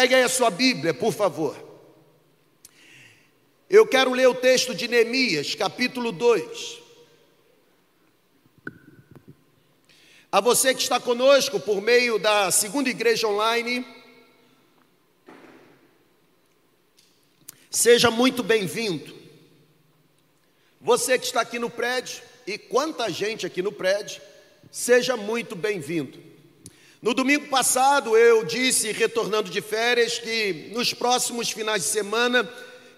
Pegue aí a sua Bíblia, por favor. Eu quero ler o texto de Neemias, capítulo 2. A você que está conosco por meio da segunda igreja online, seja muito bem-vindo. Você que está aqui no prédio, e quanta gente aqui no prédio, seja muito bem-vindo. No domingo passado eu disse, retornando de férias, que nos próximos finais de semana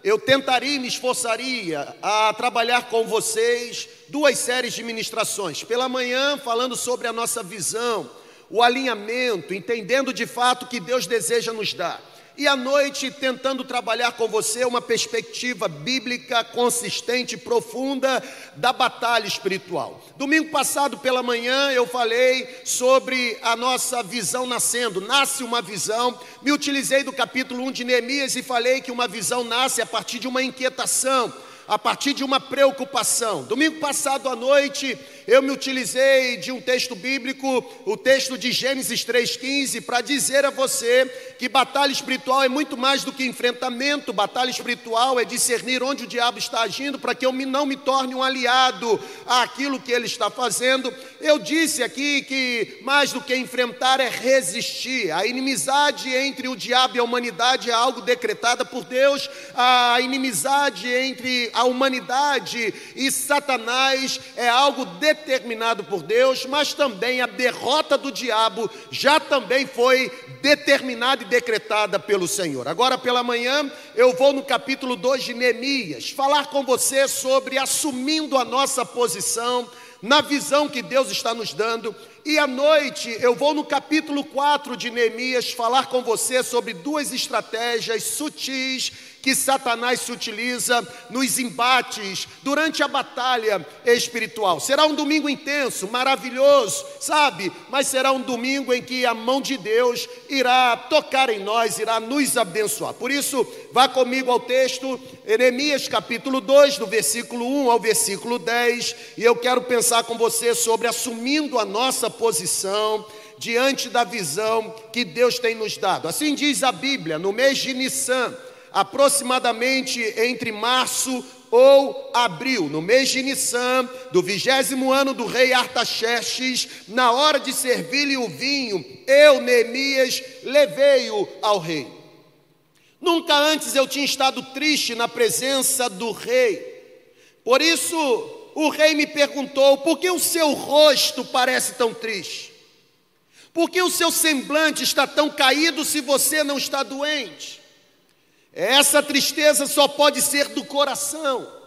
eu tentaria e me esforçaria a trabalhar com vocês duas séries de ministrações. Pela manhã, falando sobre a nossa visão, o alinhamento, entendendo de fato o que Deus deseja nos dar. E à noite, tentando trabalhar com você uma perspectiva bíblica consistente profunda da batalha espiritual. Domingo passado pela manhã eu falei sobre a nossa visão nascendo. Nasce uma visão. Me utilizei do capítulo 1 de Neemias e falei que uma visão nasce a partir de uma inquietação a partir de uma preocupação. Domingo passado à noite, eu me utilizei de um texto bíblico, o texto de Gênesis 3,15, para dizer a você que batalha espiritual é muito mais do que enfrentamento, batalha espiritual é discernir onde o diabo está agindo para que eu não me torne um aliado àquilo que ele está fazendo. Eu disse aqui que mais do que enfrentar é resistir. A inimizade entre o diabo e a humanidade é algo decretada por Deus, a inimizade entre a humanidade e Satanás é algo determinado por Deus, mas também a derrota do diabo já também foi determinada e decretada pelo Senhor. Agora pela manhã eu vou no capítulo 2 de Neemias falar com você sobre assumindo a nossa posição na visão que Deus está nos dando. E à noite eu vou no capítulo 4 de Neemias falar com você sobre duas estratégias sutis que Satanás se utiliza nos embates durante a batalha espiritual. Será um domingo intenso, maravilhoso, sabe? Mas será um domingo em que a mão de Deus irá tocar em nós, irá nos abençoar. Por isso, vá comigo ao texto, Jeremias capítulo 2, do versículo 1 ao versículo 10, e eu quero pensar com você sobre assumindo a nossa posição diante da visão que Deus tem nos dado. Assim diz a Bíblia, no mês de Nissan, aproximadamente entre março ou abril, no mês de Nissan, do vigésimo ano do rei Artaxerxes, na hora de servir-lhe o vinho, eu, Neemias, levei-o ao rei. Nunca antes eu tinha estado triste na presença do rei. Por isso, o rei me perguntou: por que o seu rosto parece tão triste? Por que o seu semblante está tão caído se você não está doente? Essa tristeza só pode ser do coração.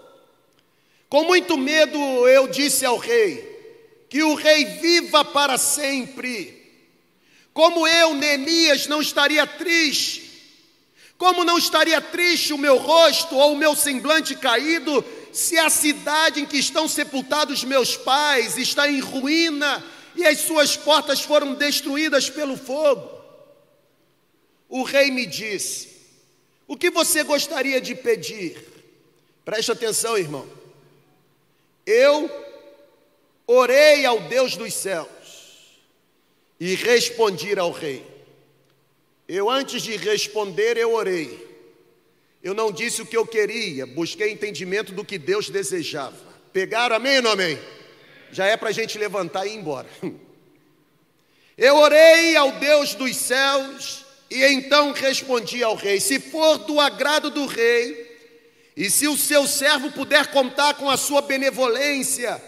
Com muito medo eu disse ao rei: Que o rei viva para sempre. Como eu, Neemias, não estaria triste, como não estaria triste o meu rosto ou o meu semblante caído, se a cidade em que estão sepultados meus pais está em ruína e as suas portas foram destruídas pelo fogo? O rei me disse: o que você gostaria de pedir? Preste atenção, irmão. Eu orei ao Deus dos céus e respondi ao rei. Eu, antes de responder, eu orei. Eu não disse o que eu queria, busquei entendimento do que Deus desejava. Pegaram, amém ou não amém? Já é para a gente levantar e ir embora. Eu orei ao Deus dos céus e então respondi ao rei: Se for do agrado do rei, e se o seu servo puder contar com a sua benevolência,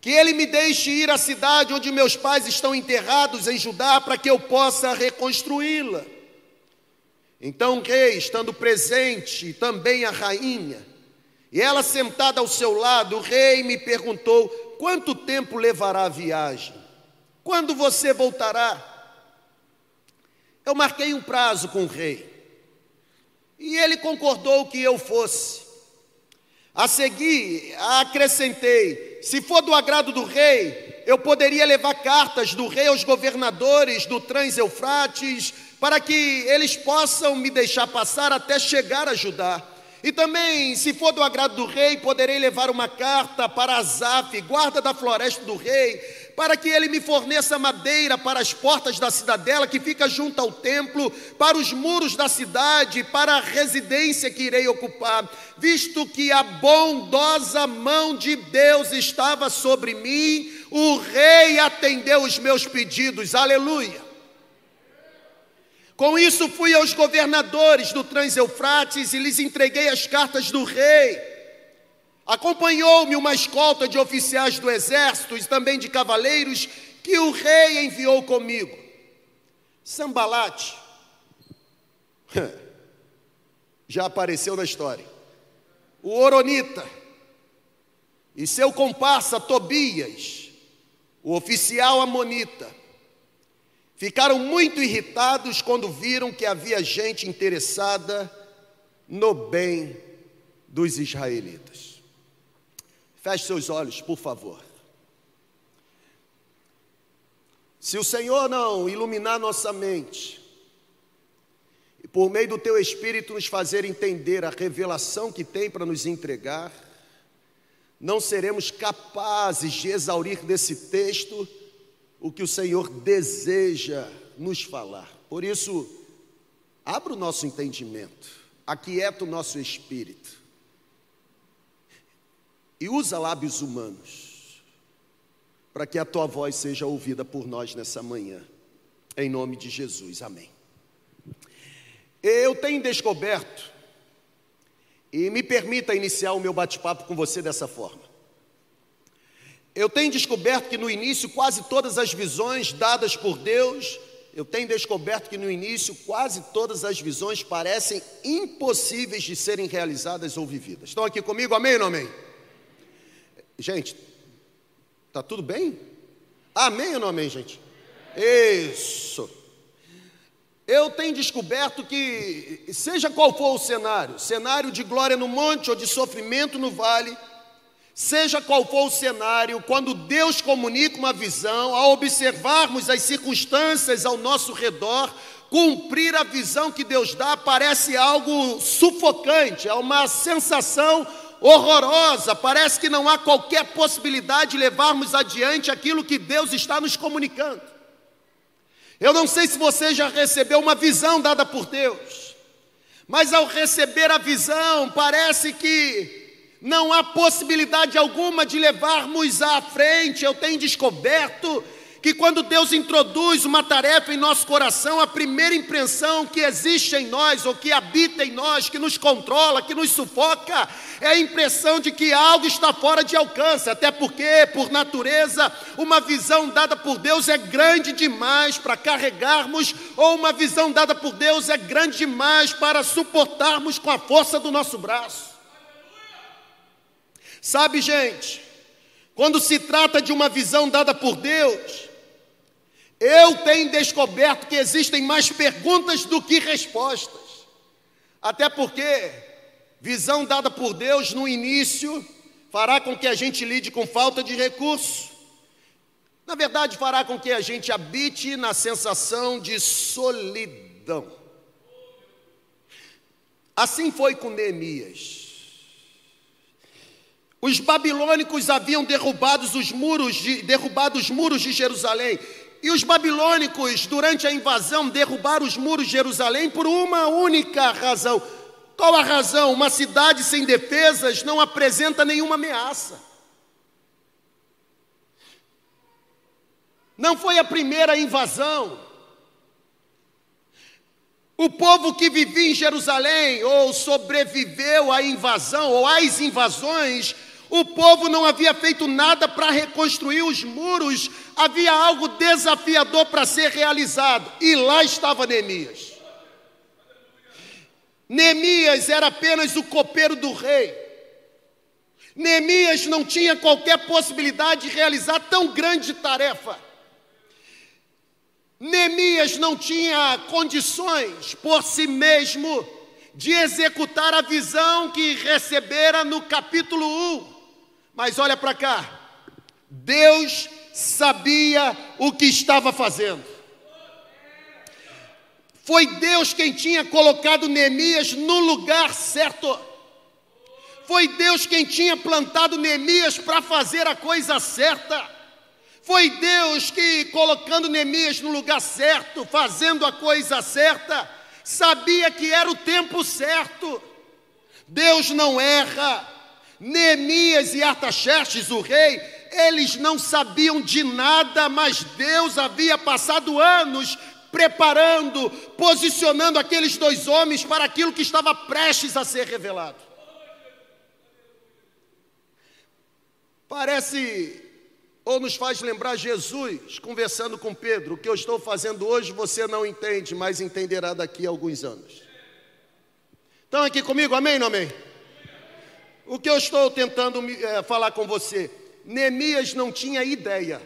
que ele me deixe ir à cidade onde meus pais estão enterrados em Judá, para que eu possa reconstruí-la. Então o rei, estando presente, também a rainha, e ela sentada ao seu lado, o rei me perguntou: quanto tempo levará a viagem? Quando você voltará? Eu marquei um prazo com o rei. E ele concordou que eu fosse. A seguir, acrescentei: se for do agrado do rei, eu poderia levar cartas do rei aos governadores do Trans-Eufrates, para que eles possam me deixar passar até chegar a Judá. E também, se for do agrado do rei, poderei levar uma carta para Azaf, guarda da floresta do rei, para que ele me forneça madeira para as portas da cidadela que fica junto ao templo, para os muros da cidade, para a residência que irei ocupar, visto que a bondosa mão de Deus estava sobre mim, o rei atendeu os meus pedidos. Aleluia. Com isso fui aos governadores do Trans-Eufrates e lhes entreguei as cartas do rei. Acompanhou-me uma escolta de oficiais do exército e também de cavaleiros que o rei enviou comigo. Sambalate já apareceu na história. O Oronita e seu comparsa Tobias, o oficial amonita, Ficaram muito irritados quando viram que havia gente interessada no bem dos israelitas. Feche seus olhos, por favor. Se o Senhor não iluminar nossa mente, e por meio do teu Espírito nos fazer entender a revelação que tem para nos entregar, não seremos capazes de exaurir desse texto o que o Senhor deseja nos falar. Por isso, abra o nosso entendimento, aquieta o nosso espírito e usa lábios humanos para que a tua voz seja ouvida por nós nessa manhã. Em nome de Jesus, amém. Eu tenho descoberto, e me permita iniciar o meu bate-papo com você dessa forma. Eu tenho descoberto que no início quase todas as visões dadas por Deus, eu tenho descoberto que no início quase todas as visões parecem impossíveis de serem realizadas ou vividas. Estão aqui comigo? Amém ou não amém? Gente, tá tudo bem? Amém ou não amém, gente? Isso. Eu tenho descoberto que, seja qual for o cenário, cenário de glória no monte ou de sofrimento no vale, Seja qual for o cenário, quando Deus comunica uma visão, ao observarmos as circunstâncias ao nosso redor, cumprir a visão que Deus dá parece algo sufocante, é uma sensação horrorosa, parece que não há qualquer possibilidade de levarmos adiante aquilo que Deus está nos comunicando. Eu não sei se você já recebeu uma visão dada por Deus, mas ao receber a visão, parece que não há possibilidade alguma de levarmos à frente. Eu tenho descoberto que quando Deus introduz uma tarefa em nosso coração, a primeira impressão que existe em nós, ou que habita em nós, que nos controla, que nos sufoca, é a impressão de que algo está fora de alcance, até porque, por natureza, uma visão dada por Deus é grande demais para carregarmos, ou uma visão dada por Deus é grande demais para suportarmos com a força do nosso braço. Sabe, gente, quando se trata de uma visão dada por Deus, eu tenho descoberto que existem mais perguntas do que respostas. Até porque visão dada por Deus no início fará com que a gente lide com falta de recurso. Na verdade, fará com que a gente habite na sensação de solidão. Assim foi com Neemias. Os babilônicos haviam derrubado os muros de, derrubado os muros de Jerusalém. E os babilônicos, durante a invasão, derrubaram os muros de Jerusalém por uma única razão. Qual a razão? Uma cidade sem defesas não apresenta nenhuma ameaça. Não foi a primeira invasão. O povo que vivia em Jerusalém, ou sobreviveu à invasão, ou às invasões, o povo não havia feito nada para reconstruir os muros, havia algo desafiador para ser realizado, e lá estava Neemias. Neemias era apenas o copeiro do rei. Neemias não tinha qualquer possibilidade de realizar tão grande tarefa. Neemias não tinha condições por si mesmo de executar a visão que recebera no capítulo 1. Mas olha para cá, Deus sabia o que estava fazendo. Foi Deus quem tinha colocado Neemias no lugar certo. Foi Deus quem tinha plantado Neemias para fazer a coisa certa. Foi Deus que, colocando Neemias no lugar certo, fazendo a coisa certa, sabia que era o tempo certo. Deus não erra. Neemias e Artaxerxes, o rei, eles não sabiam de nada, mas Deus havia passado anos preparando, posicionando aqueles dois homens para aquilo que estava prestes a ser revelado. Parece ou nos faz lembrar Jesus conversando com Pedro: o que eu estou fazendo hoje você não entende, mas entenderá daqui a alguns anos. Estão aqui comigo, amém ou não amém? O que eu estou tentando é, falar com você? Neemias não tinha ideia.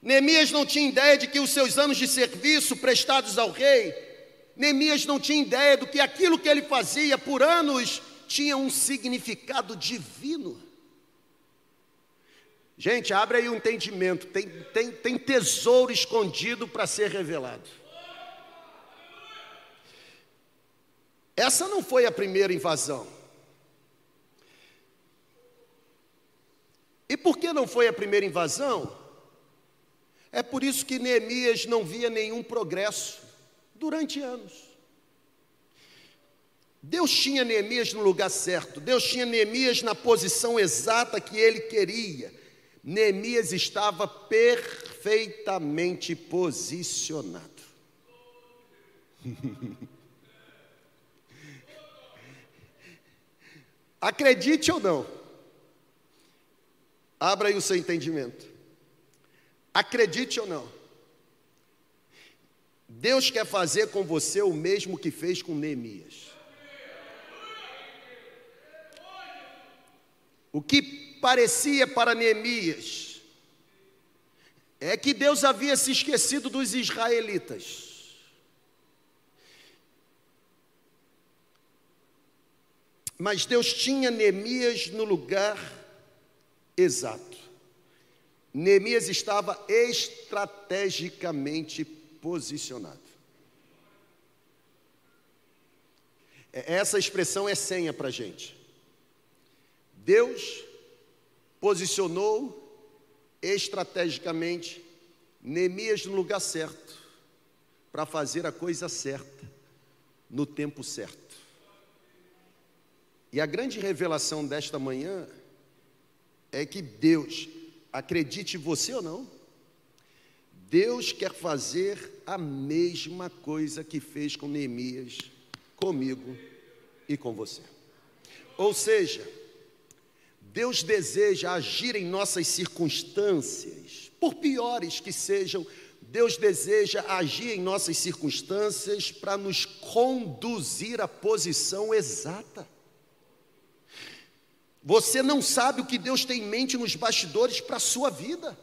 Neemias não tinha ideia de que os seus anos de serviço prestados ao rei, Neemias não tinha ideia do que aquilo que ele fazia por anos tinha um significado divino. Gente, abre aí o um entendimento. Tem, tem, tem tesouro escondido para ser revelado. Essa não foi a primeira invasão. E por que não foi a primeira invasão? É por isso que Neemias não via nenhum progresso durante anos. Deus tinha Neemias no lugar certo, Deus tinha Neemias na posição exata que ele queria. Neemias estava perfeitamente posicionado. Acredite ou não, abra aí o seu entendimento. Acredite ou não, Deus quer fazer com você o mesmo que fez com Neemias. O que parecia para Neemias é que Deus havia se esquecido dos israelitas. Mas Deus tinha Neemias no lugar exato. Neemias estava estrategicamente posicionado. É, essa expressão é senha para a gente. Deus posicionou estrategicamente Neemias no lugar certo, para fazer a coisa certa, no tempo certo. E a grande revelação desta manhã é que Deus, acredite você ou não, Deus quer fazer a mesma coisa que fez com Neemias, comigo e com você. Ou seja, Deus deseja agir em nossas circunstâncias, por piores que sejam, Deus deseja agir em nossas circunstâncias para nos conduzir à posição exata. Você não sabe o que Deus tem em mente nos bastidores para a sua vida.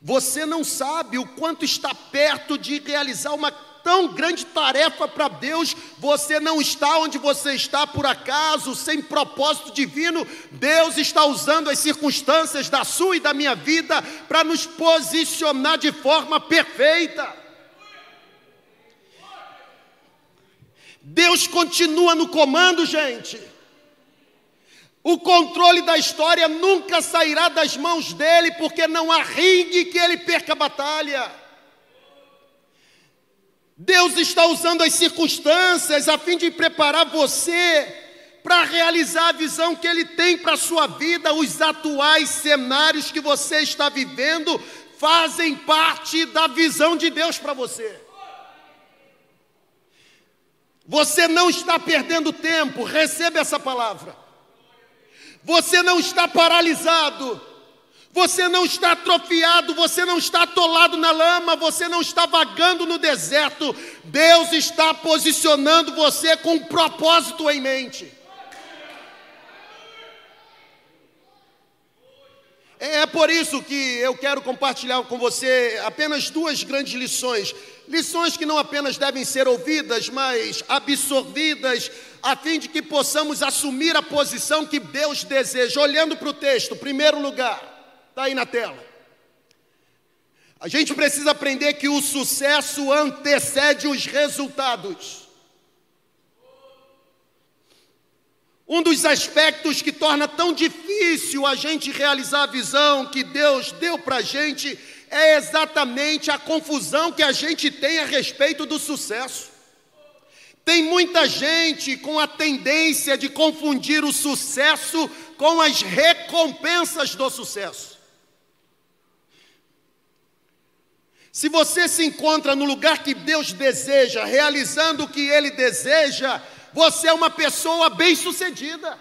Você não sabe o quanto está perto de realizar uma tão grande tarefa para Deus, você não está onde você está por acaso, sem propósito divino. Deus está usando as circunstâncias da sua e da minha vida para nos posicionar de forma perfeita. Deus continua no comando, gente. O controle da história nunca sairá das mãos dele, porque não há ringue que ele perca a batalha. Deus está usando as circunstâncias a fim de preparar você para realizar a visão que Ele tem para a sua vida. Os atuais cenários que você está vivendo fazem parte da visão de Deus para você. Você não está perdendo tempo, receba essa palavra. Você não está paralisado. Você não está atrofiado, você não está atolado na lama, você não está vagando no deserto. Deus está posicionando você com um propósito em mente. É por isso que eu quero compartilhar com você apenas duas grandes lições. Lições que não apenas devem ser ouvidas, mas absorvidas, a fim de que possamos assumir a posição que Deus deseja. Olhando para o texto, primeiro lugar, Está aí na tela. A gente precisa aprender que o sucesso antecede os resultados. Um dos aspectos que torna tão difícil a gente realizar a visão que Deus deu para a gente é exatamente a confusão que a gente tem a respeito do sucesso. Tem muita gente com a tendência de confundir o sucesso com as recompensas do sucesso. Se você se encontra no lugar que Deus deseja, realizando o que Ele deseja, você é uma pessoa bem-sucedida.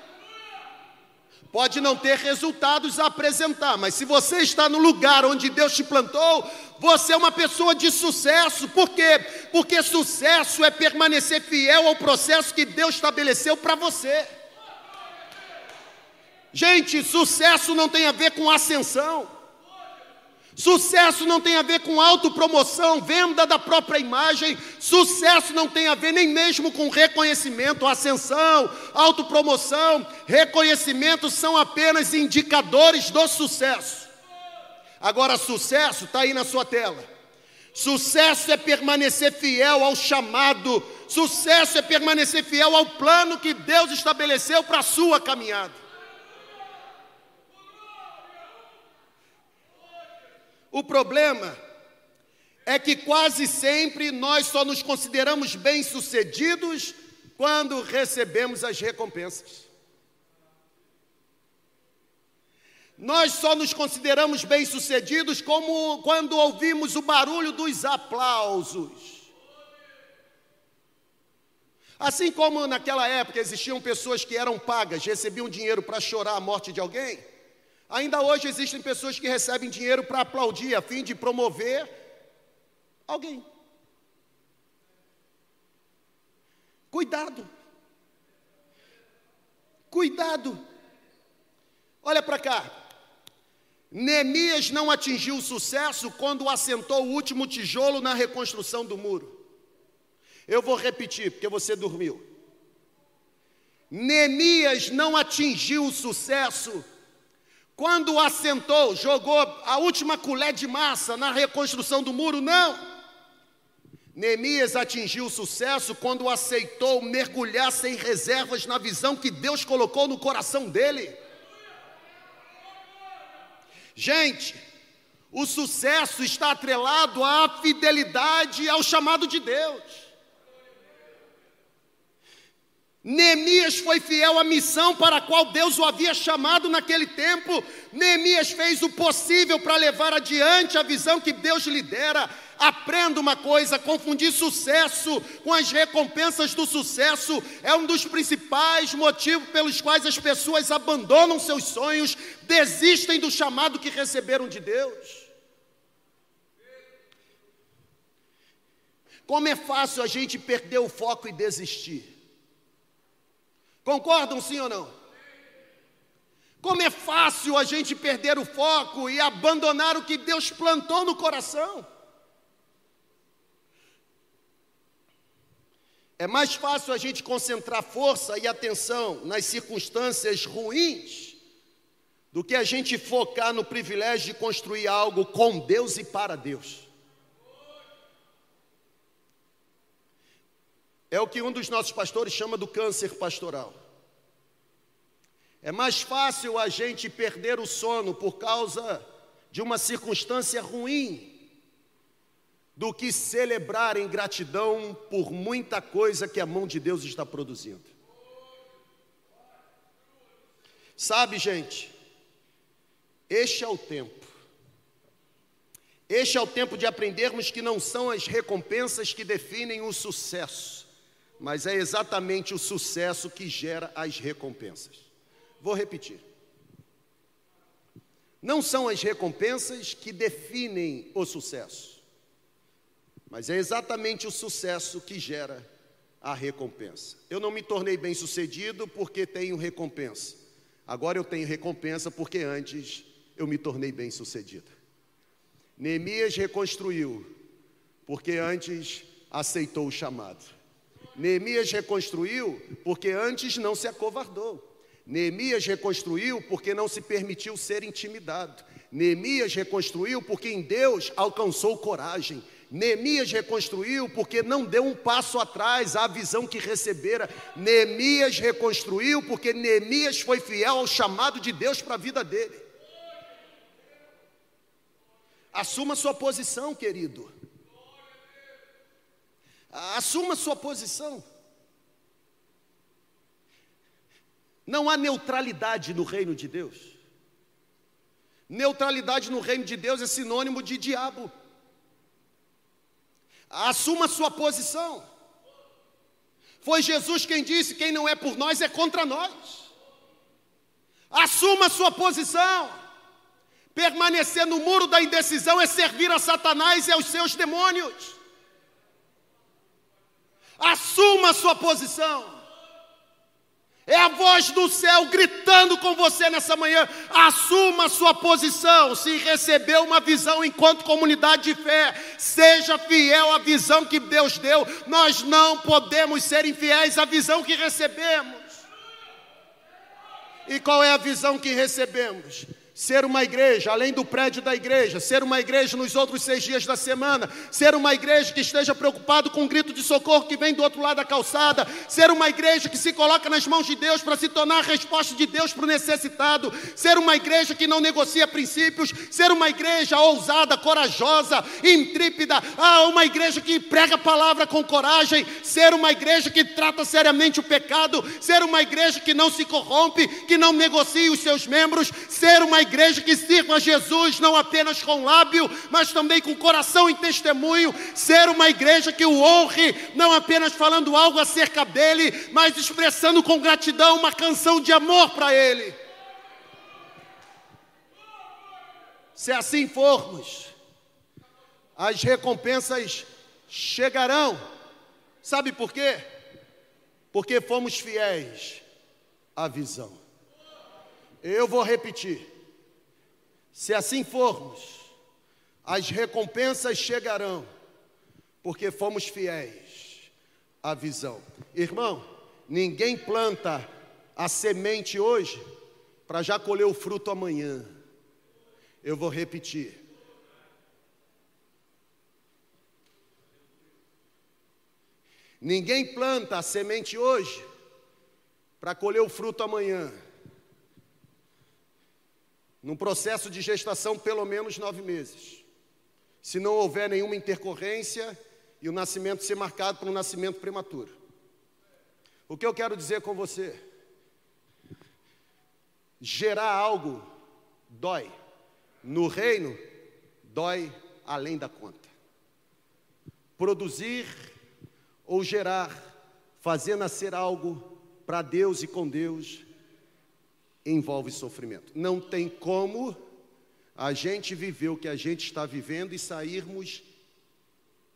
Pode não ter resultados a apresentar, mas se você está no lugar onde Deus te plantou, você é uma pessoa de sucesso. Por quê? Porque sucesso é permanecer fiel ao processo que Deus estabeleceu para você. Gente, sucesso não tem a ver com ascensão. Sucesso não tem a ver com autopromoção, venda da própria imagem. Sucesso não tem a ver nem mesmo com reconhecimento, ascensão, autopromoção. Reconhecimento são apenas indicadores do sucesso. Agora, sucesso está aí na sua tela. Sucesso é permanecer fiel ao chamado. Sucesso é permanecer fiel ao plano que Deus estabeleceu para a sua caminhada. O problema é que quase sempre nós só nos consideramos bem-sucedidos quando recebemos as recompensas. Nós só nos consideramos bem-sucedidos como quando ouvimos o barulho dos aplausos. Assim como naquela época existiam pessoas que eram pagas, recebiam dinheiro para chorar a morte de alguém, Ainda hoje existem pessoas que recebem dinheiro para aplaudir, a fim de promover alguém. Cuidado. Cuidado. Olha para cá. Neemias não atingiu sucesso quando assentou o último tijolo na reconstrução do muro. Eu vou repetir, porque você dormiu. Neemias não atingiu o sucesso quando assentou, jogou a última colher de massa na reconstrução do muro, não. Neemias atingiu sucesso quando aceitou mergulhar sem reservas na visão que Deus colocou no coração dele. Gente, o sucesso está atrelado à fidelidade ao chamado de Deus. Neemias foi fiel à missão para a qual Deus o havia chamado naquele tempo. Neemias fez o possível para levar adiante a visão que Deus lhe dera. Aprenda uma coisa: confundir sucesso com as recompensas do sucesso é um dos principais motivos pelos quais as pessoas abandonam seus sonhos, desistem do chamado que receberam de Deus. Como é fácil a gente perder o foco e desistir. Concordam sim ou não? Como é fácil a gente perder o foco e abandonar o que Deus plantou no coração. É mais fácil a gente concentrar força e atenção nas circunstâncias ruins do que a gente focar no privilégio de construir algo com Deus e para Deus. É o que um dos nossos pastores chama do câncer pastoral. É mais fácil a gente perder o sono por causa de uma circunstância ruim do que celebrar em gratidão por muita coisa que a mão de Deus está produzindo. Sabe, gente, este é o tempo. Este é o tempo de aprendermos que não são as recompensas que definem o sucesso mas é exatamente o sucesso que gera as recompensas. Vou repetir. Não são as recompensas que definem o sucesso, mas é exatamente o sucesso que gera a recompensa. Eu não me tornei bem-sucedido porque tenho recompensa. Agora eu tenho recompensa porque antes eu me tornei bem-sucedido. Neemias reconstruiu porque antes aceitou o chamado. Neemias reconstruiu porque antes não se acovardou. Neemias reconstruiu porque não se permitiu ser intimidado. Neemias reconstruiu porque em Deus alcançou coragem. Neemias reconstruiu porque não deu um passo atrás à visão que recebera. Neemias reconstruiu porque Neemias foi fiel ao chamado de Deus para a vida dele. Assuma sua posição, querido. Assuma sua posição. Não há neutralidade no reino de Deus. Neutralidade no reino de Deus é sinônimo de diabo. Assuma sua posição. Foi Jesus quem disse: quem não é por nós é contra nós. Assuma sua posição. Permanecer no muro da indecisão é servir a Satanás e aos seus demônios. Assuma sua posição. É a voz do céu gritando com você nessa manhã. Assuma a sua posição. Se recebeu uma visão enquanto comunidade de fé, seja fiel à visão que Deus deu. Nós não podemos ser infiéis à visão que recebemos. E qual é a visão que recebemos? Ser uma igreja, além do prédio da igreja, ser uma igreja nos outros seis dias da semana, ser uma igreja que esteja preocupado com o grito de socorro que vem do outro lado da calçada, ser uma igreja que se coloca nas mãos de Deus para se tornar a resposta de Deus para o necessitado, ser uma igreja que não negocia princípios, ser uma igreja ousada, corajosa, intrépida, ah, uma igreja que prega a palavra com coragem, ser uma igreja que trata seriamente o pecado, ser uma igreja que não se corrompe, que não negocia os seus membros, ser uma igreja igreja que sirva a Jesus não apenas com lábio, mas também com coração e testemunho, ser uma igreja que o honre, não apenas falando algo acerca dele, mas expressando com gratidão uma canção de amor para ele. Se assim formos, as recompensas chegarão. Sabe por quê? Porque fomos fiéis à visão. Eu vou repetir. Se assim formos, as recompensas chegarão, porque fomos fiéis à visão. Irmão, ninguém planta a semente hoje para já colher o fruto amanhã. Eu vou repetir. Ninguém planta a semente hoje para colher o fruto amanhã. Num processo de gestação, pelo menos nove meses. Se não houver nenhuma intercorrência e o nascimento ser marcado por um nascimento prematuro. O que eu quero dizer com você? Gerar algo dói. No reino, dói além da conta. Produzir ou gerar, fazer nascer algo para Deus e com Deus, envolve sofrimento. Não tem como a gente viver o que a gente está vivendo e sairmos,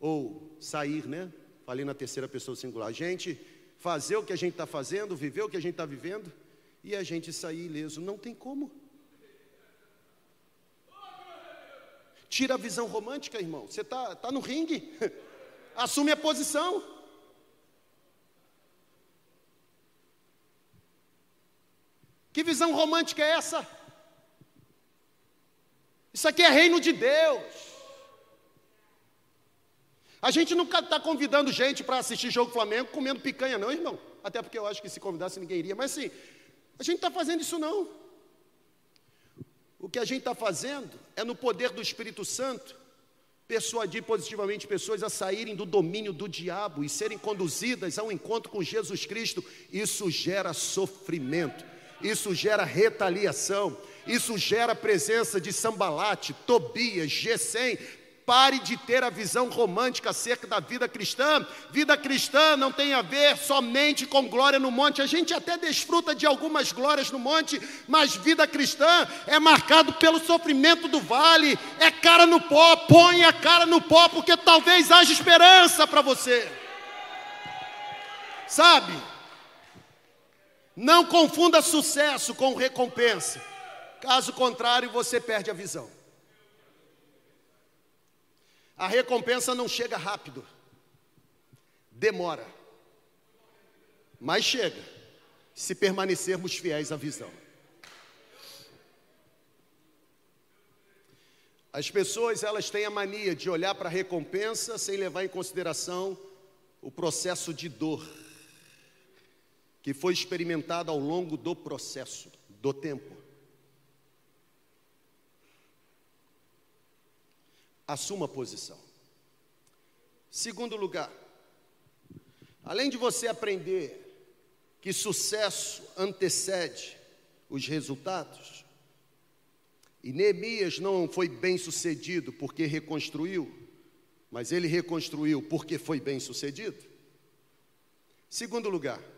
ou sair, né? Falei na terceira pessoa singular. A gente fazer o que a gente está fazendo, viver o que a gente está vivendo e a gente sair ileso. Não tem como. Tira a visão romântica, irmão. Você está tá no ringue. Assume a posição. Que visão romântica é essa? Isso aqui é reino de Deus. A gente nunca está convidando gente para assistir jogo Flamengo comendo picanha, não, irmão. Até porque eu acho que se convidasse ninguém iria. Mas assim, a gente está fazendo isso não. O que a gente está fazendo é no poder do Espírito Santo persuadir positivamente pessoas a saírem do domínio do diabo e serem conduzidas ao encontro com Jesus Cristo. Isso gera sofrimento isso gera retaliação, isso gera presença de Sambalate, Tobias, Gesem. Pare de ter a visão romântica acerca da vida cristã. Vida cristã não tem a ver somente com glória no monte. A gente até desfruta de algumas glórias no monte, mas vida cristã é marcado pelo sofrimento do vale. É cara no pó, põe a cara no pó, porque talvez haja esperança para você. Sabe? Não confunda sucesso com recompensa. Caso contrário, você perde a visão. A recompensa não chega rápido, demora, mas chega, se permanecermos fiéis à visão. As pessoas elas têm a mania de olhar para a recompensa sem levar em consideração o processo de dor que foi experimentado ao longo do processo, do tempo. Assuma a posição. Segundo lugar, além de você aprender que sucesso antecede os resultados, e Neemias não foi bem sucedido porque reconstruiu, mas ele reconstruiu porque foi bem sucedido. Segundo lugar,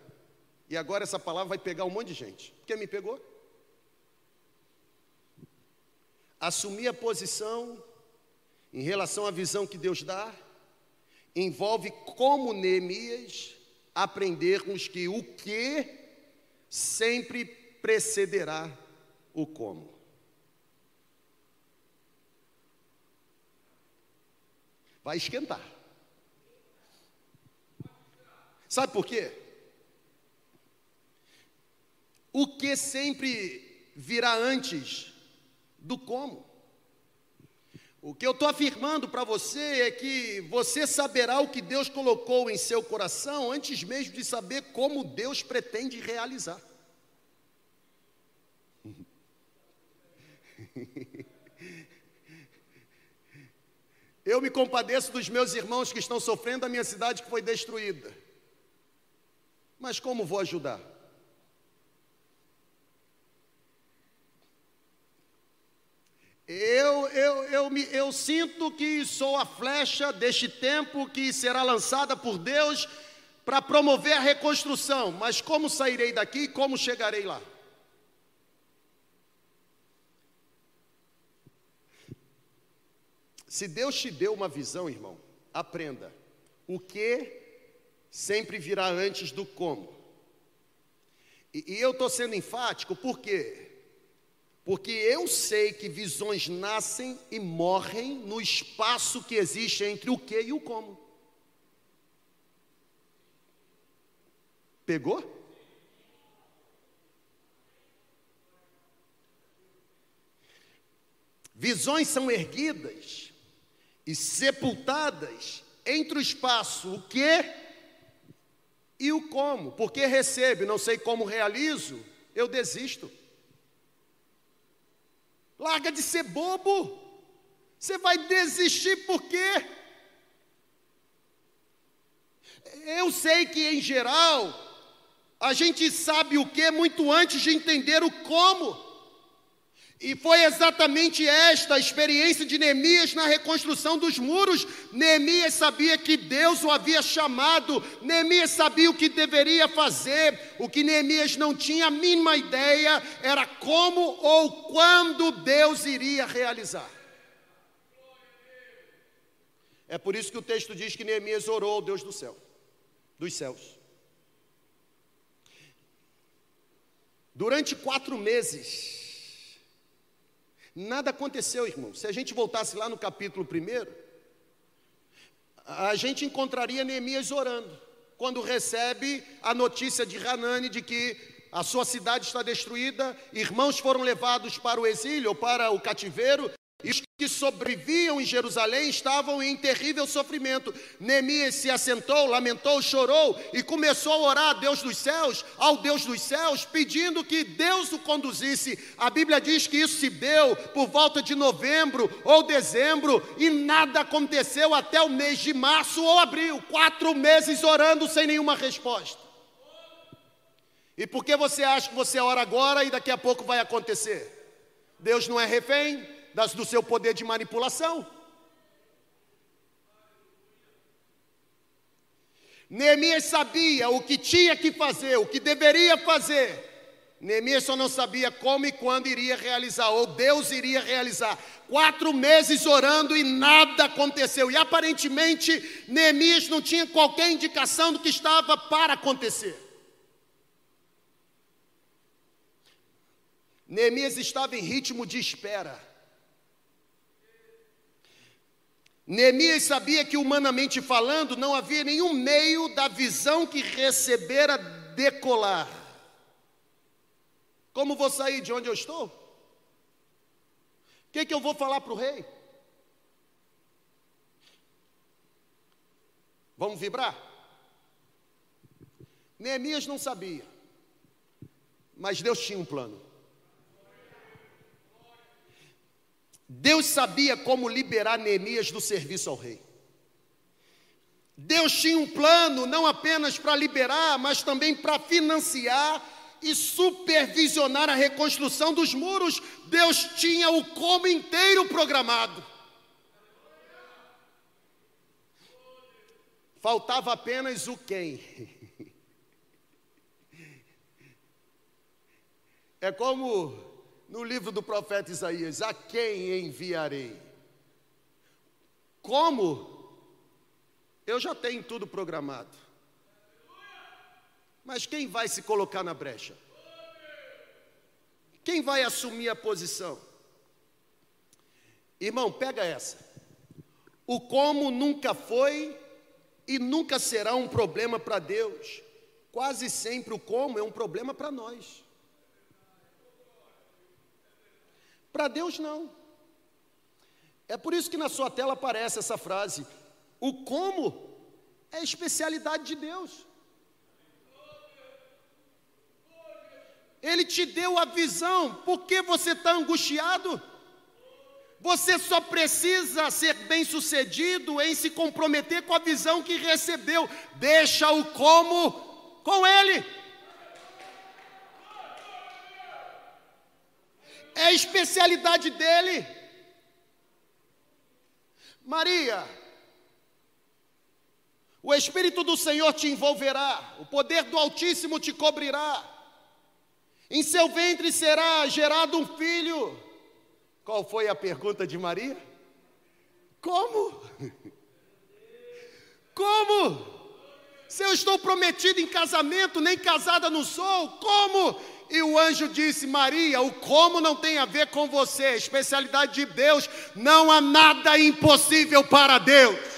e agora essa palavra vai pegar um monte de gente. Quem me pegou? Assumir a posição em relação à visão que Deus dá envolve como Neemias aprendermos que o que sempre precederá o como. vai esquentar. Sabe por quê? O que sempre virá antes do como. O que eu estou afirmando para você é que você saberá o que Deus colocou em seu coração antes mesmo de saber como Deus pretende realizar. Eu me compadeço dos meus irmãos que estão sofrendo a minha cidade que foi destruída. Mas como vou ajudar? Eu, eu, eu, sinto que sou a flecha deste tempo que será lançada por Deus para promover a reconstrução, mas como sairei daqui e como chegarei lá? Se Deus te deu uma visão, irmão, aprenda. O que sempre virá antes do como. E, e eu estou sendo enfático, por quê? Porque eu sei que visões nascem e morrem no espaço que existe entre o que e o como. Pegou? Visões são erguidas e sepultadas entre o espaço o que e o como. Porque recebe, não sei como realizo, eu desisto. Larga de ser bobo. Você vai desistir por quê? Eu sei que em geral a gente sabe o que muito antes de entender o como. E foi exatamente esta a experiência de Neemias na reconstrução dos muros. Neemias sabia que Deus o havia chamado, Neemias sabia o que deveria fazer. O que Neemias não tinha a mínima ideia era como ou quando Deus iria realizar. É por isso que o texto diz que Neemias orou ao Deus do céu, dos céus. Durante quatro meses, Nada aconteceu, irmão. Se a gente voltasse lá no capítulo 1, a gente encontraria Neemias orando, quando recebe a notícia de Hanani de que a sua cidade está destruída, irmãos foram levados para o exílio ou para o cativeiro, e os que sobreviviam em Jerusalém estavam em terrível sofrimento. Neemias se assentou, lamentou, chorou e começou a orar a Deus dos céus, ao Deus dos céus, pedindo que Deus o conduzisse. A Bíblia diz que isso se deu por volta de novembro ou dezembro e nada aconteceu até o mês de março ou abril quatro meses orando sem nenhuma resposta. E por que você acha que você ora agora e daqui a pouco vai acontecer? Deus não é refém? Das, do seu poder de manipulação. Neemias sabia o que tinha que fazer, o que deveria fazer. Neemias só não sabia como e quando iria realizar, ou Deus iria realizar. Quatro meses orando e nada aconteceu. E aparentemente Neemias não tinha qualquer indicação do que estava para acontecer. Neemias estava em ritmo de espera. Neemias sabia que, humanamente falando, não havia nenhum meio da visão que recebera decolar. Como vou sair de onde eu estou? O que, que eu vou falar para o rei? Vamos vibrar? Neemias não sabia, mas Deus tinha um plano. Deus sabia como liberar Neemias do serviço ao rei. Deus tinha um plano não apenas para liberar, mas também para financiar e supervisionar a reconstrução dos muros. Deus tinha o como inteiro programado. Faltava apenas o quem. É como no livro do profeta Isaías: A quem enviarei? Como? Eu já tenho tudo programado. Mas quem vai se colocar na brecha? Quem vai assumir a posição? Irmão, pega essa. O como nunca foi e nunca será um problema para Deus. Quase sempre o como é um problema para nós. Para Deus, não. É por isso que na sua tela aparece essa frase: o como é especialidade de Deus. Ele te deu a visão, por que você está angustiado? Você só precisa ser bem sucedido em se comprometer com a visão que recebeu. Deixa o como com Ele. É a especialidade dele. Maria, o Espírito do Senhor te envolverá, o poder do Altíssimo te cobrirá, em seu ventre será gerado um filho qual foi a pergunta de Maria? Como? Como? Se eu estou prometido em casamento, nem casada não sou, como? E o anjo disse: Maria, o como não tem a ver com você, a especialidade de Deus, não há nada impossível para Deus.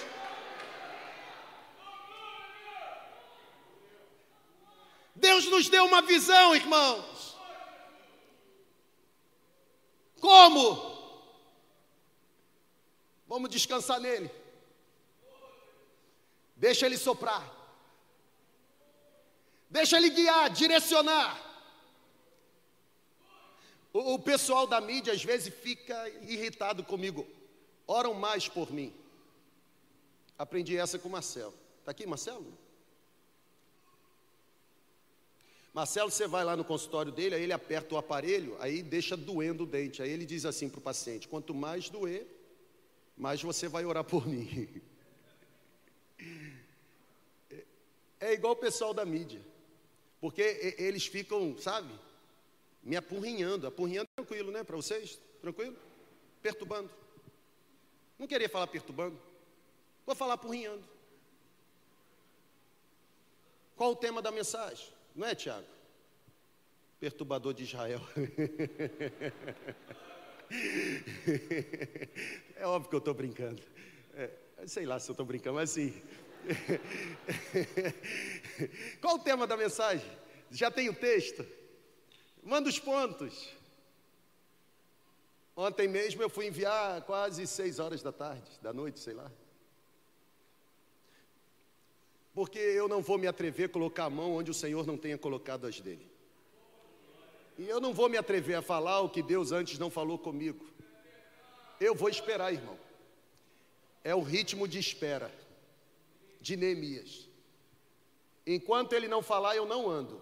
Deus nos deu uma visão, irmãos. Como? Vamos descansar nele. Deixa ele soprar. Deixa ele guiar, direcionar. O, o, pessoal da mídia às vezes fica irritado comigo. Oram mais por mim. Aprendi essa com o Marcelo. Está aqui, Marcelo? Marcelo, você vai lá no consultório dele, aí ele aperta o aparelho, aí deixa doendo o dente. Aí ele diz assim para o paciente: quanto mais doer, mais você vai orar por mim. É igual o pessoal da mídia, porque eles ficam, sabe, me apurrinhando. Apurrinhando tranquilo, né, para vocês? Tranquilo? Perturbando. Não queria falar perturbando, vou falar apurrinhando. Qual o tema da mensagem? Não é, Tiago? Perturbador de Israel. é óbvio que eu estou brincando. É, sei lá se eu estou brincando, mas sim. Qual o tema da mensagem? Já tem o texto? Manda os pontos. Ontem mesmo eu fui enviar quase seis horas da tarde, da noite, sei lá porque eu não vou me atrever a colocar a mão onde o Senhor não tenha colocado as dele. E eu não vou me atrever a falar o que Deus antes não falou comigo. Eu vou esperar, irmão. É o ritmo de espera de Neemias. Enquanto ele não falar, eu não ando.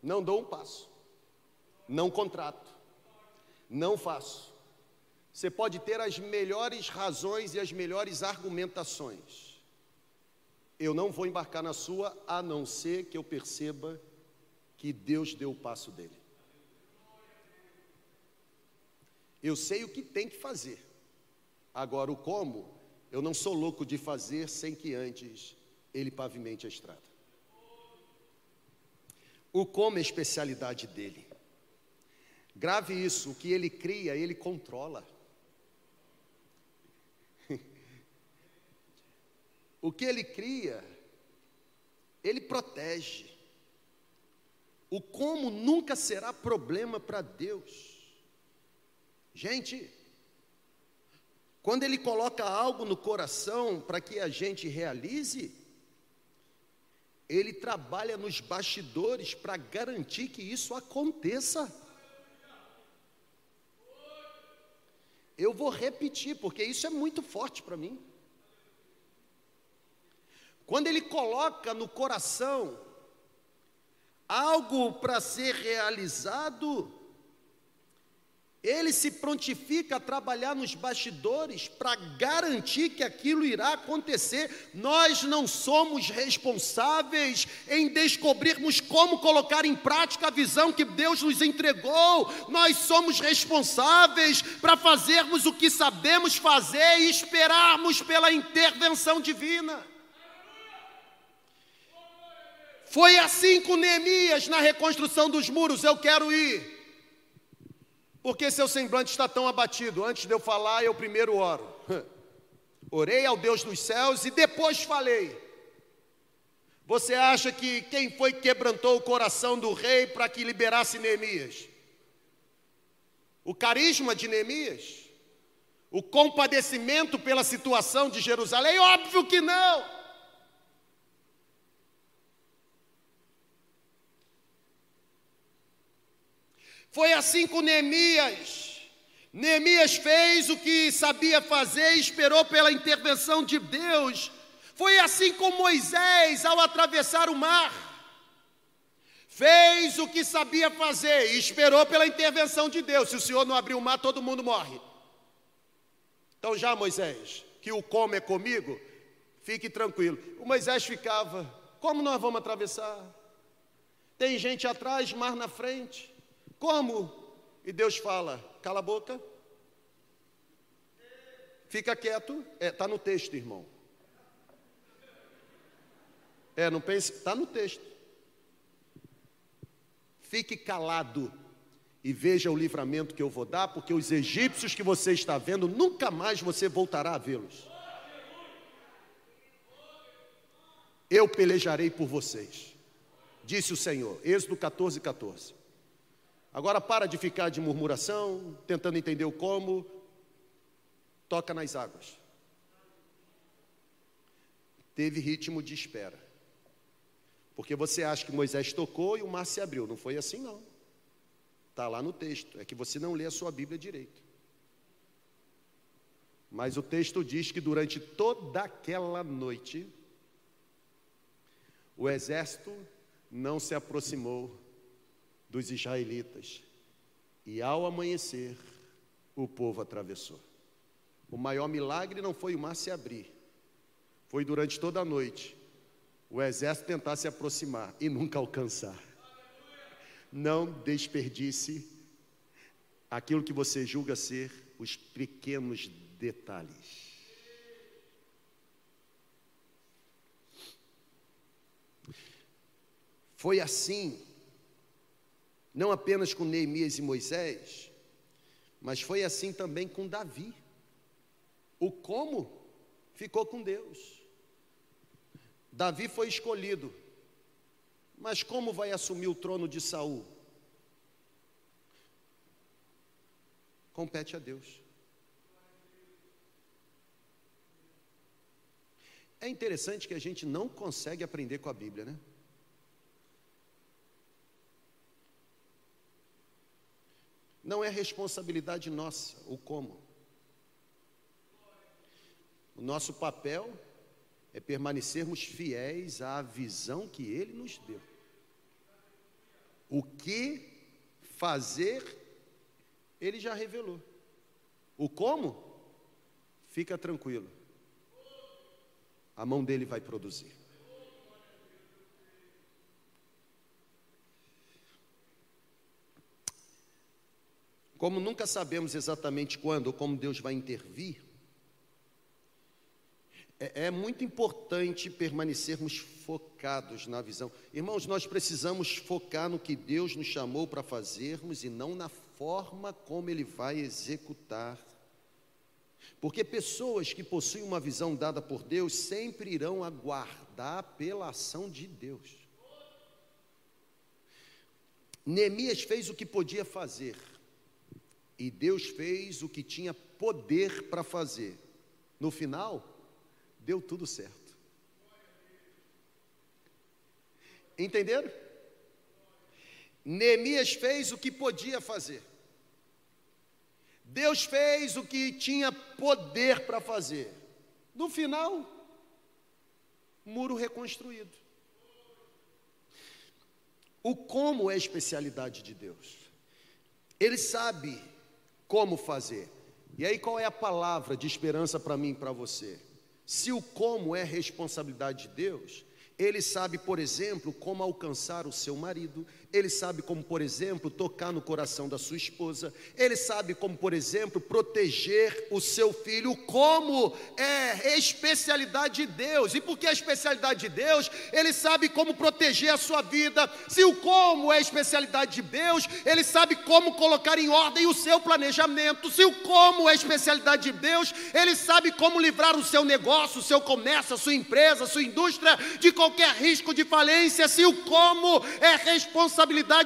Não dou um passo. Não contrato. Não faço. Você pode ter as melhores razões e as melhores argumentações eu não vou embarcar na sua, a não ser que eu perceba que Deus deu o passo dele. Eu sei o que tem que fazer. Agora, o como, eu não sou louco de fazer sem que antes ele pavimente a estrada. O como é especialidade dele. Grave isso: o que ele cria, ele controla. O que ele cria, ele protege. O como nunca será problema para Deus. Gente, quando Ele coloca algo no coração para que a gente realize, Ele trabalha nos bastidores para garantir que isso aconteça. Eu vou repetir, porque isso é muito forte para mim. Quando Ele coloca no coração algo para ser realizado, ele se prontifica a trabalhar nos bastidores para garantir que aquilo irá acontecer. Nós não somos responsáveis em descobrirmos como colocar em prática a visão que Deus nos entregou. Nós somos responsáveis para fazermos o que sabemos fazer e esperarmos pela intervenção divina. Foi assim com Neemias na reconstrução dos muros. Eu quero ir. Porque seu semblante está tão abatido? Antes de eu falar, eu primeiro oro. Orei ao Deus dos céus e depois falei. Você acha que quem foi que quebrantou o coração do rei para que liberasse Neemias? O carisma de Neemias? O compadecimento pela situação de Jerusalém? Óbvio que não. Foi assim com Neemias. Neemias fez o que sabia fazer e esperou pela intervenção de Deus. Foi assim com Moisés ao atravessar o mar. Fez o que sabia fazer e esperou pela intervenção de Deus. Se o Senhor não abrir o mar, todo mundo morre. Então, já Moisés, que o come é comigo, fique tranquilo. O Moisés ficava: como nós vamos atravessar? Tem gente atrás, mar na frente. Como? E Deus fala: cala a boca, fica quieto. Está é, tá no texto, irmão. É, não pense, está no texto. Fique calado e veja o livramento que eu vou dar, porque os egípcios que você está vendo, nunca mais você voltará a vê-los. Eu pelejarei por vocês, disse o Senhor. Êxodo 14, 14. Agora para de ficar de murmuração, tentando entender o como. Toca nas águas. Teve ritmo de espera. Porque você acha que Moisés tocou e o mar se abriu. Não foi assim, não. Está lá no texto. É que você não lê a sua Bíblia direito. Mas o texto diz que durante toda aquela noite, o exército não se aproximou dos israelitas. E ao amanhecer, o povo atravessou. O maior milagre não foi o mar se abrir, foi durante toda a noite o exército tentar se aproximar e nunca alcançar. Não desperdice aquilo que você julga ser os pequenos detalhes. Foi assim não apenas com Neemias e Moisés, mas foi assim também com Davi. O como ficou com Deus. Davi foi escolhido, mas como vai assumir o trono de Saul? Compete a Deus. É interessante que a gente não consegue aprender com a Bíblia, né? Não é responsabilidade nossa o como. O nosso papel é permanecermos fiéis à visão que Ele nos deu. O que fazer, Ele já revelou. O como, fica tranquilo. A mão dele vai produzir. Como nunca sabemos exatamente quando ou como Deus vai intervir, é, é, muito importante permanecermos focados na visão. Irmãos, nós precisamos focar no que Deus nos chamou para fazermos e não na forma como Ele vai executar. Porque pessoas que possuem uma visão dada por Deus sempre irão aguardar pela ação de Deus. Neemias fez o que podia fazer E Deus fez o que tinha poder para fazer. No final, deu tudo certo. Entenderam? Neemias fez o que podia fazer. Deus fez o que tinha poder para fazer. No final, muro reconstruído. O como é a especialidade de Deus. Ele sabe como fazer. E aí qual é a palavra de esperança para mim e para você? Se o como é responsabilidade de Deus, ele sabe, por exemplo, como alcançar o seu marido, ele sabe como, por exemplo, tocar no coração da sua esposa, ele sabe como, por exemplo, proteger o seu filho, como é especialidade de Deus, e porque é especialidade de Deus, ele sabe como proteger a sua vida. Se o como é especialidade de Deus, ele sabe como colocar em ordem o seu planejamento. Se o como é especialidade de Deus, ele sabe como livrar o seu negócio, o seu comércio, a sua empresa, a sua indústria de qualquer risco de falência, se o como é responsabilidade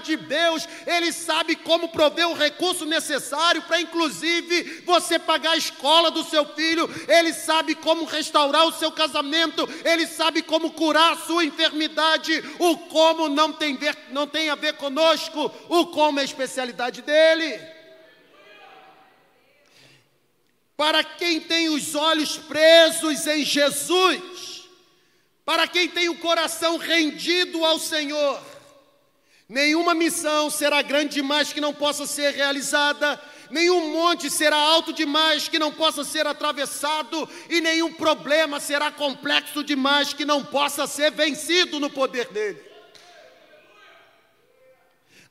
de Deus, Ele sabe como prover o recurso necessário para, inclusive, você pagar a escola do seu filho, Ele sabe como restaurar o seu casamento, Ele sabe como curar a sua enfermidade. O como não tem, ver, não tem a ver conosco, o como é a especialidade dele. Para quem tem os olhos presos em Jesus, para quem tem o coração rendido ao Senhor, nenhuma missão será grande demais que não possa ser realizada, nenhum monte será alto demais que não possa ser atravessado, e nenhum problema será complexo demais que não possa ser vencido no poder dele.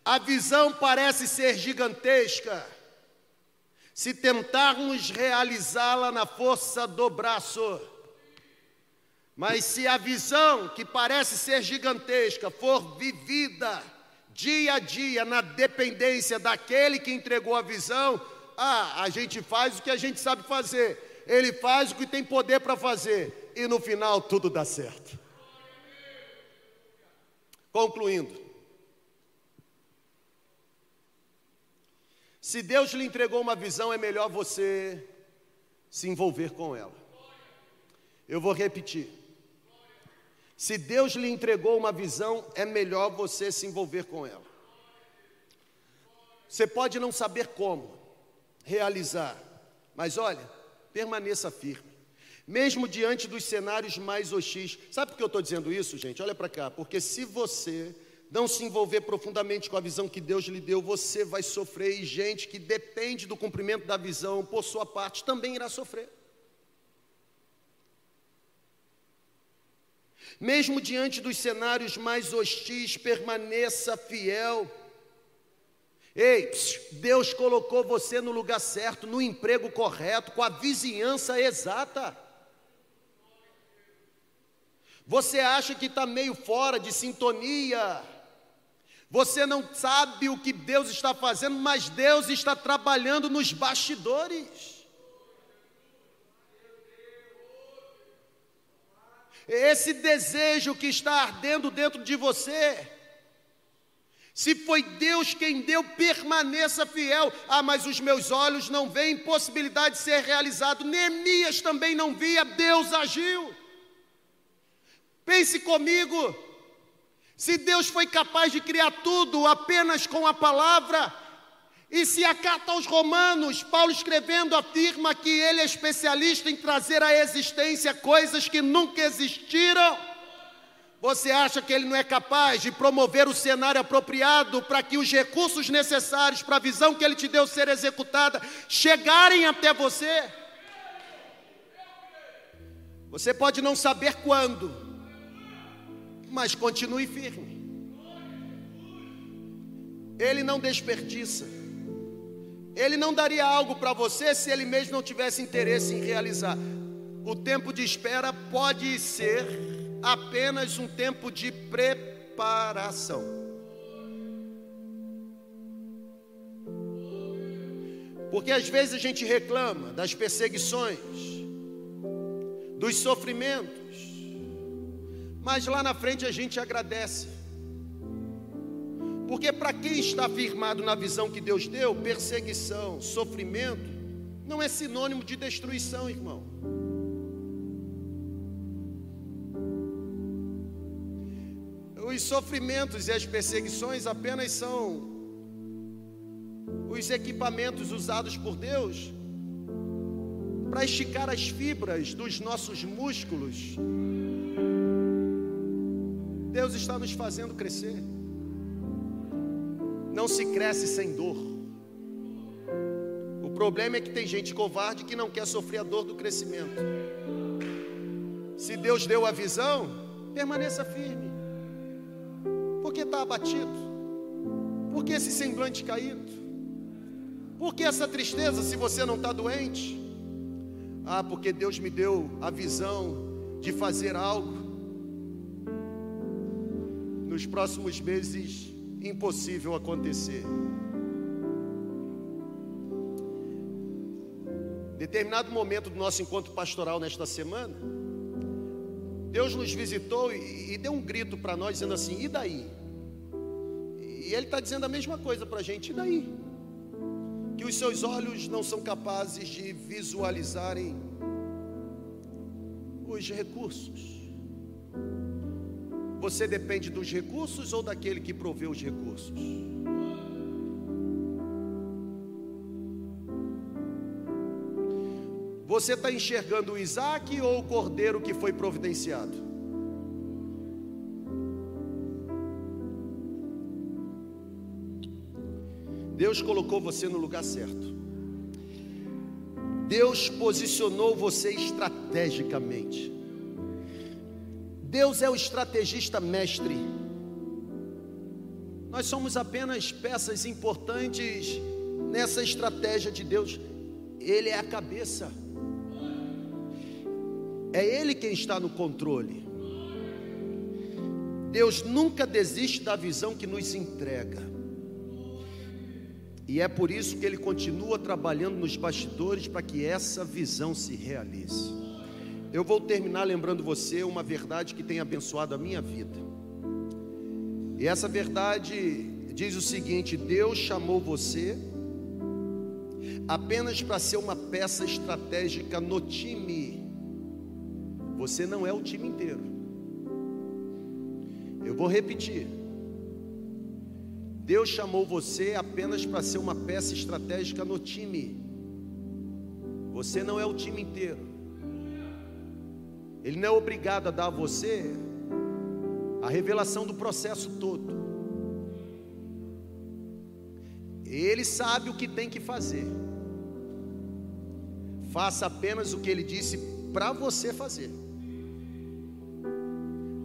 A visão parece ser gigantesca, se tentarmos realizá-la na força do braço. Mas se a visão, que parece ser gigantesca, for vivida dia a dia na dependência daquele que entregou a visão, ah, a gente faz o que a gente sabe fazer, ele faz o que tem poder para fazer, e no final tudo dá certo. Concluindo, se Deus lhe entregou uma visão, é melhor você se envolver com ela. Eu vou repetir. Se Deus lhe entregou uma visão, é melhor você se envolver com ela. Você pode não saber como realizar, mas olha, permaneça firme. Mesmo diante dos cenários mais hostis. Sabe por que eu estou dizendo isso, gente? Olha para cá. Porque se você não se envolver profundamente com a visão que Deus lhe deu, você vai sofrer. E gente que depende do cumprimento da visão, por sua parte, também irá sofrer. Mesmo diante dos cenários mais hostis, permaneça fiel. Ei, Deus colocou você no lugar certo, no emprego correto, com a vizinhança exata. Você acha que está meio fora de sintonia, você não sabe o que Deus está fazendo, mas Deus está trabalhando nos bastidores. Esse desejo que está ardendo dentro de você. Se foi Deus quem deu, permaneça fiel. Ah, mas os meus olhos não veem possibilidade de ser realizado. Neemias também não via, Deus agiu. Pense comigo, se Deus foi capaz de criar tudo apenas com a palavra, e se a carta aos Romanos, Paulo escrevendo, afirma que ele é especialista em trazer à existência coisas que nunca existiram, você acha que ele não é capaz de promover o cenário apropriado para que os recursos necessários para a visão que ele te deu ser executada chegarem até você? Você pode não saber quando, mas continue firme. Ele não desperdiça. Ele não daria algo para você se ele mesmo não tivesse interesse em realizar. O tempo de espera pode ser apenas um tempo de preparação. Porque às vezes a gente reclama das perseguições, dos sofrimentos, mas lá na frente a gente agradece. Porque para quem está firmado na visão que Deus deu, perseguição, sofrimento, não é sinônimo de destruição, irmão. Os sofrimentos e as perseguições apenas são os equipamentos usados por Deus para esticar as fibras dos nossos músculos. Deus está nos fazendo crescer. Não se cresce sem dor. O problema é que tem gente covarde que não quer sofrer a dor do crescimento. Se Deus deu a visão, permaneça firme. Por que está abatido? Por que esse semblante caído? Por que essa tristeza se você não está doente? Ah, porque Deus me deu a visão de fazer algo nos próximos meses impossível acontecer. Determinado momento do nosso encontro pastoral nesta semana, Deus nos visitou e, deu um grito para nós, dizendo assim: e daí? E Ele está dizendo a mesma coisa para a gente: e daí? Que os seus olhos não são capazes de visualizarem os recursos. Você depende dos recursos ou daquele que provê os recursos? Você está enxergando o Isaac ou o cordeiro que foi providenciado? Deus colocou você no lugar certo. Deus posicionou você estrategicamente. Deus é o estrategista mestre. Nós somos apenas peças importantes nessa estratégia de Deus. Ele é a cabeça. É Ele quem está no controle. Deus nunca desiste da visão que nos entrega. E é por isso que ele continua trabalhando nos bastidores para que essa visão se realize. Eu vou terminar lembrando você uma verdade que tem abençoado a minha vida. E essa verdade diz o seguinte: Deus chamou você apenas para ser uma peça estratégica no time. Você não é o time inteiro. Eu vou repetir. Deus chamou você apenas para ser uma peça estratégica no time. Você não é o time inteiro. Ele não é obrigado a dar a você a revelação do processo todo. Ele sabe o que tem que fazer. Faça apenas o que ele disse para você fazer.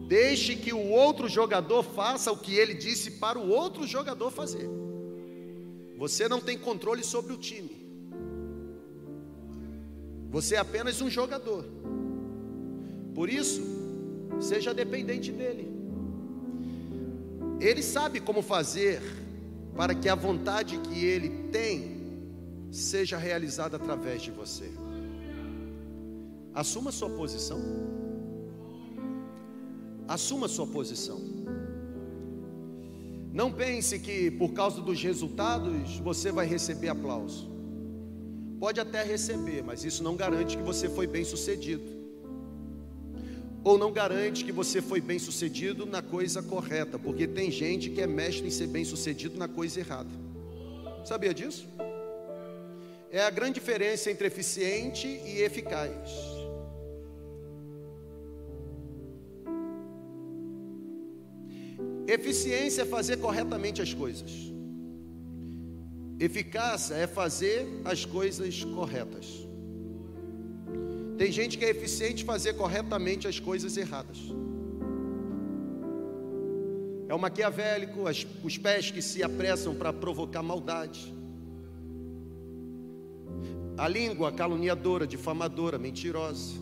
Deixe que o outro jogador faça o que ele disse para o outro jogador fazer. Você não tem controle sobre o time. Você é apenas um jogador. Por isso, seja dependente dele. Ele sabe como fazer para que a vontade que ele tem seja realizada através de você. Assuma sua posição. Assuma sua posição. Não pense que por causa dos resultados você vai receber aplauso. Pode até receber, mas isso não garante que você foi bem sucedido. Ou não garante que você foi bem sucedido na coisa correta, porque tem gente que é mestre em ser bem sucedido na coisa errada. Sabia disso? É a grande diferença entre eficiente e eficaz. Eficiência é fazer corretamente as coisas. Eficácia é fazer as coisas corretas. Tem gente que é eficiente fazer corretamente as coisas erradas. É o maquiavélico, as, os pés que se apressam para provocar maldade. A língua caluniadora, difamadora, mentirosa.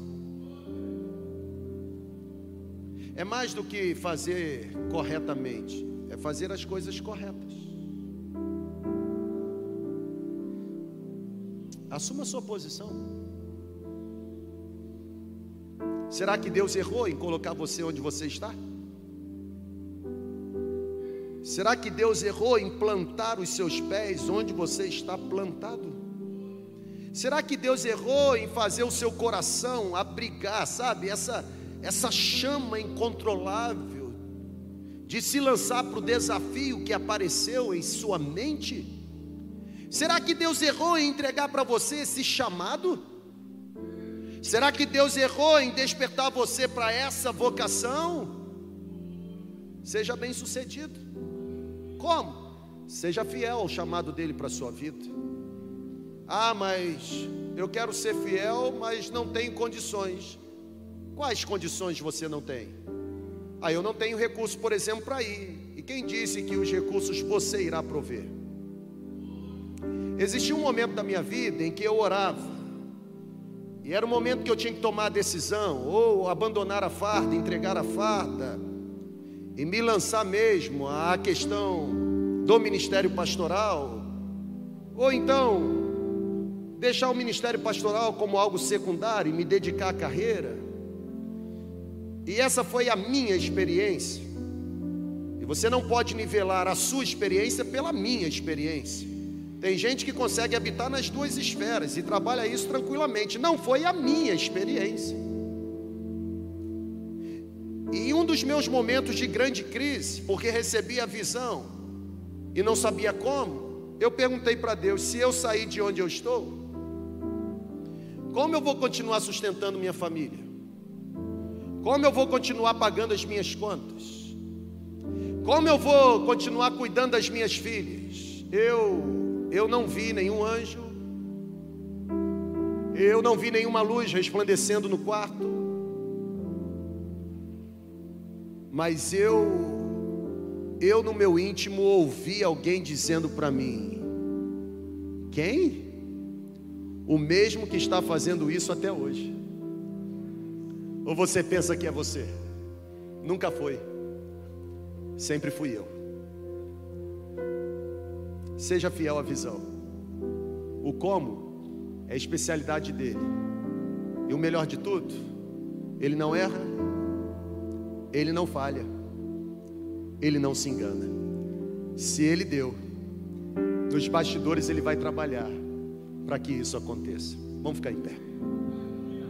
É mais do que fazer corretamente, é fazer as coisas corretas. Assuma a sua posição. Será que Deus errou em colocar você onde você está? Será que Deus errou em plantar os seus pés onde você está plantado? Será que Deus errou em fazer o seu coração abrigar, sabe, essa, essa chama incontrolável de se lançar para o desafio que apareceu em sua mente? Será que Deus errou em entregar para você esse chamado? Será que Deus errou em despertar você para essa vocação? Seja bem sucedido. Como? Seja fiel ao chamado dele para a sua vida. Ah, mas eu quero ser fiel, mas não tenho condições. Quais condições você não tem? Ah, eu não tenho recurso, por exemplo, para ir. E quem disse que os recursos você irá prover? Existia um momento da minha vida em que eu orava, e era o momento que eu tinha que tomar a decisão, ou abandonar a farda, entregar a farda, e me lançar mesmo à questão do ministério pastoral, ou então deixar o ministério pastoral como algo secundário e me dedicar à carreira. E essa foi a minha experiência. E você não pode nivelar a sua experiência pela minha experiência. Tem gente que consegue habitar nas duas esferas e trabalha isso tranquilamente. Não foi a minha experiência. E em um dos meus momentos de grande crise, porque recebi a visão e não sabia como, eu perguntei para Deus: se eu sair de onde eu estou, como eu vou continuar sustentando minha família? Como eu vou continuar pagando as minhas contas? Como eu vou continuar cuidando das minhas filhas? Eu eu não vi nenhum anjo, eu não vi nenhuma luz resplandecendo no quarto, mas eu, eu no meu íntimo ouvi alguém dizendo para mim: Quem? O mesmo que está fazendo isso até hoje. Ou você pensa que é você? Nunca foi, sempre fui eu. Seja fiel à visão. O como é a especialidade dele. E o melhor de tudo, ele não erra, ele não falha, ele não se engana. Se ele deu, nos bastidores ele vai trabalhar para que isso aconteça. Vamos ficar em pé.